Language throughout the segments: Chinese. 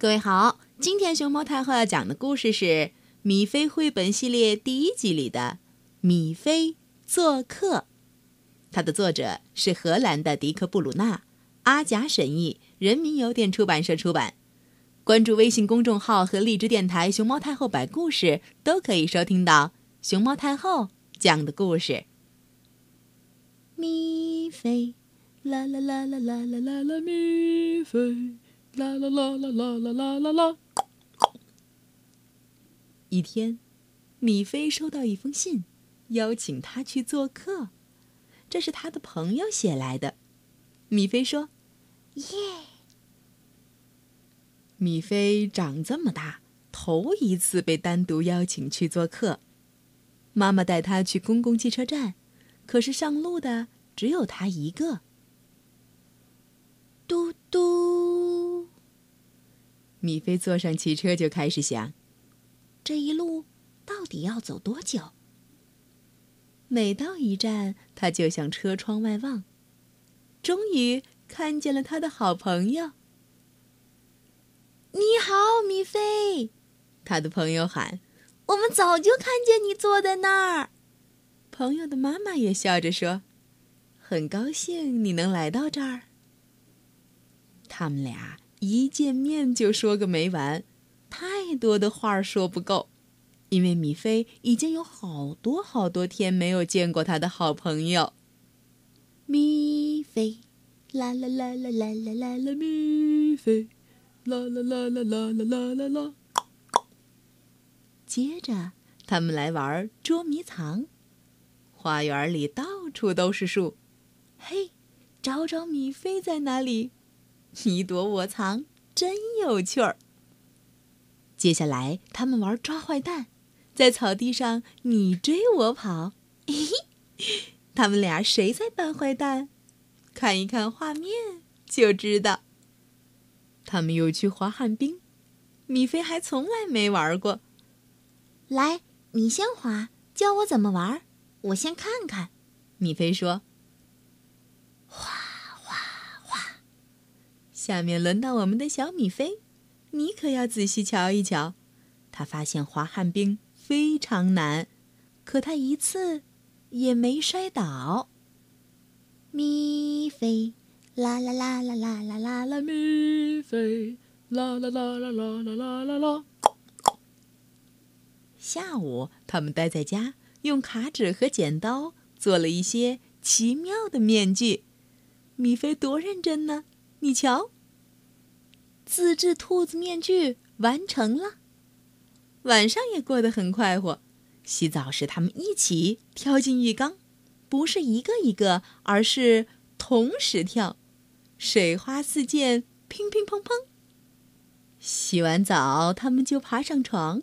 各位好，今天熊猫太后要讲的故事是《米菲绘本系列》第一集里的《米菲做客》，它的作者是荷兰的迪克·布鲁纳，阿甲审译，人民邮电出版社出版。关注微信公众号和荔枝电台“熊猫太后”摆故事，都可以收听到熊猫太后讲的故事。米菲，啦啦啦啦啦啦啦啦，米菲。啦啦啦啦啦啦啦啦啦！一天，米菲收到一封信，邀请他去做客。这是他的朋友写来的。米菲说：“耶！”米菲长这么大，头一次被单独邀请去做客。妈妈带他去公共汽车站，可是上路的只有他一个。米菲坐上汽车就开始想：这一路到底要走多久？每到一站，他就向车窗外望，终于看见了他的好朋友。“你好，米菲！”他的朋友喊，“我们早就看见你坐在那儿。”朋友的妈妈也笑着说：“很高兴你能来到这儿。”他们俩一见面就说个没完，太多的话说不够，因为米菲已经有好多好多天没有见过他的好朋友。米菲，啦啦啦啦啦啦啦啦，米菲，啦啦啦啦啦啦啦啦啦。接着，他们来玩捉迷藏，花园里到处都是树，嘿，找找米菲在哪里。你躲我藏，真有趣儿。接下来，他们玩抓坏蛋，在草地上你追我跑。嘿嘿，他们俩谁在扮坏蛋？看一看画面就知道。他们又去滑旱冰，米菲还从来没玩过。来，你先滑，教我怎么玩。我先看看。米菲说。下面轮到我们的小米菲，你可要仔细瞧一瞧。他发现滑旱冰非常难，可他一次也没摔倒。米菲，啦啦啦啦啦啦啦啦，米菲，啦啦啦啦啦啦啦啦啦。下午，他们待在家，用卡纸和剪刀做了一些奇妙的面具。米菲多认真呢，你瞧。自制兔子面具完成了，晚上也过得很快活。洗澡时，他们一起跳进浴缸，不是一个一个，而是同时跳，水花四溅，乒乒乓乓。洗完澡，他们就爬上床。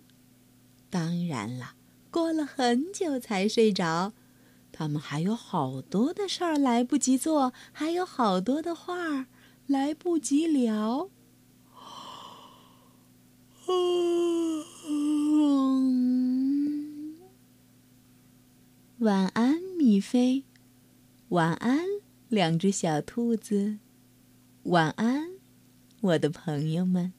当然了，过了很久才睡着。他们还有好多的事儿来不及做，还有好多的话来不及聊。晚安，米菲。晚安，两只小兔子。晚安，我的朋友们。